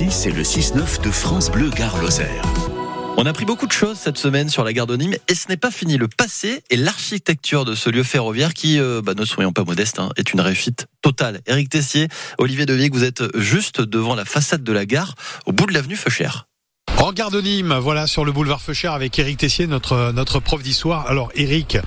Ici, c'est le 6-9 de France Bleu Gare Lozère. On a appris beaucoup de choses cette semaine sur la gare de Nîmes et ce n'est pas fini. Le passé et l'architecture de ce lieu ferroviaire qui, euh, bah, ne soyons pas modestes, hein, est une réussite totale. Éric Tessier, Olivier Devic, vous êtes juste devant la façade de la gare, au bout de l'avenue Feuchère. En gare de Nîmes, voilà sur le boulevard Feuchère avec Éric Tessier, notre notre prof d'histoire. Alors Éric,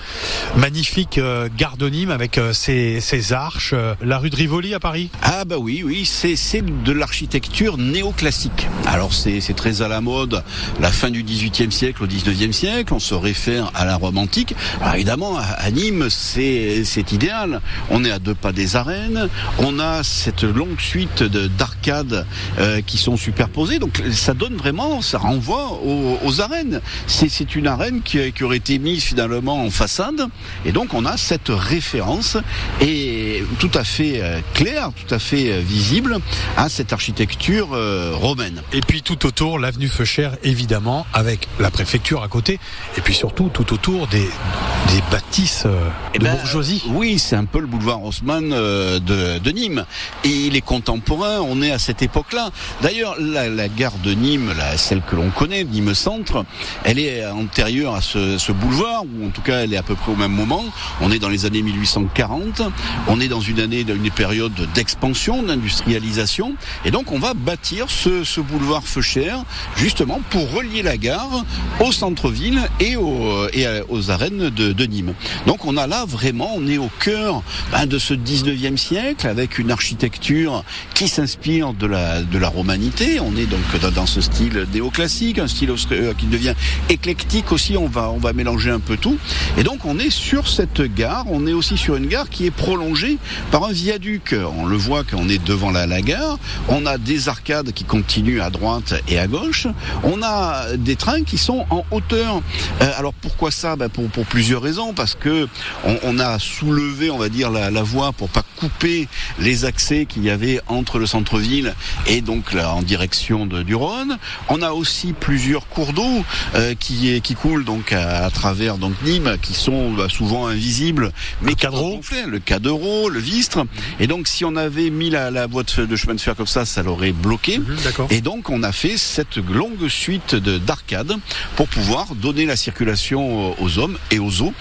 magnifique euh, de Nîmes avec euh, ses, ses arches, euh, la rue de Rivoli à Paris. Ah bah oui, oui, c'est c'est de l'architecture néoclassique. Alors c'est c'est très à la mode, la fin du XVIIIe siècle au XIXe siècle. On se réfère à la Rome antique. Évidemment, à, à Nîmes, c'est c'est idéal. On est à deux pas des arènes. On a cette longue suite de d'arcades euh, qui sont superposées. Donc ça donne vraiment ça renvoie aux, arènes. C'est une arène qui, qui, aurait été mise finalement en façade, et donc on a cette référence et tout à fait euh, claire, tout à fait euh, visible à cette architecture euh, romaine. Et puis tout autour, l'avenue Feuchère, évidemment, avec la préfecture à côté, et puis surtout tout autour des, des bâtisses et de ben, bourgeoisie. Oui, c'est un peu le boulevard Haussmann de, de, Nîmes. Et il est contemporain, on est à cette époque-là. D'ailleurs, la, la, gare de Nîmes, la, celle que l'on connaît, Nîmes Centre, elle est antérieure à ce, ce, boulevard, ou en tout cas elle est à peu près au même moment. On est dans les années 1840, on est dans une année, une période d'expansion, d'industrialisation, et donc on va bâtir ce, boulevard Feuchère, justement pour relier la gare au centre-ville et, au, et aux arènes de, Nîmes. Donc on a là vraiment, on est au cœur ben, de ce 19e siècle, avec une architecture qui s'inspire de la, de la romanité, on est donc dans, dans ce style néoclassique, un style qui devient éclectique aussi, on va, on va mélanger un peu tout. Et donc on est sur cette gare, on est aussi sur une gare qui est prolongée par un viaduc. On le voit quand on est devant la, la gare, on a des arcades qui continuent à droite et à gauche, on a des trains qui sont en hauteur. Euh, alors pourquoi ça? Ben pour, pour plusieurs raisons, parce que on, on a soulevé, on va dire, la, la voie pour pas couper les accès qu'il y avait entre le centre-ville et donc là en direction de, du Rhône. On a aussi plusieurs cours d'eau euh, qui, qui coulent donc à, à, travers donc Nîmes, qui sont bah, souvent invisibles, mais le cadreau, le Cadreau, le Vistre. Et donc si on avait mis la, la boîte de chemin de fer comme ça, ça l'aurait bloqué. Mmh, et donc on a fait cette longue suite d'arcades pour pouvoir donner la circulation aux hommes et aux eaux.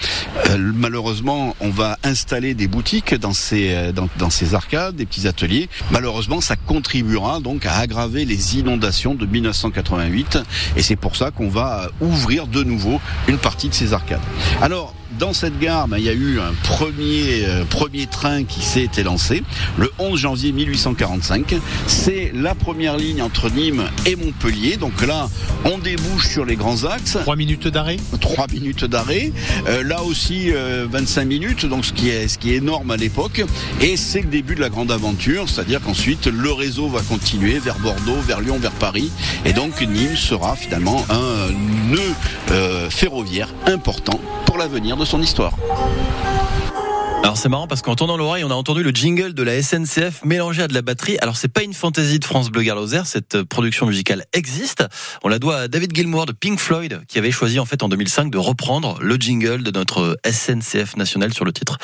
Euh, malheureusement, on va installer des boutiques dans ces dans, dans ces arcades, des petits ateliers. Malheureusement, ça contribuera donc à aggraver les inondations de 1988 et c'est pour ça qu'on va ouvrir de nouveau une partie de ces arcades. Alors, dans cette gare, ben, il y a eu un premier, euh, premier train qui s'est lancé le 11 janvier 1845. C'est la première ligne entre Nîmes et Montpellier. Donc là, on débouche sur les grands axes. Trois minutes d'arrêt Trois minutes d'arrêt. Euh, là aussi, euh, 25 minutes, donc ce qui est, ce qui est énorme à l'époque. Et c'est le début de la grande aventure, c'est-à-dire qu'ensuite, le réseau va continuer vers Bordeaux, vers Lyon, vers Paris. Et donc, Nîmes sera finalement un nœud euh, ferroviaire important pour l'avenir de son histoire. Alors c'est marrant parce qu'en tournant l'oreille, on a entendu le jingle de la SNCF mélangé à de la batterie. Alors c'est pas une fantaisie de France Bleu Garloser, cette production musicale existe. On la doit à David Gilmour de Pink Floyd qui avait choisi en fait en 2005 de reprendre le jingle de notre SNCF national sur le titre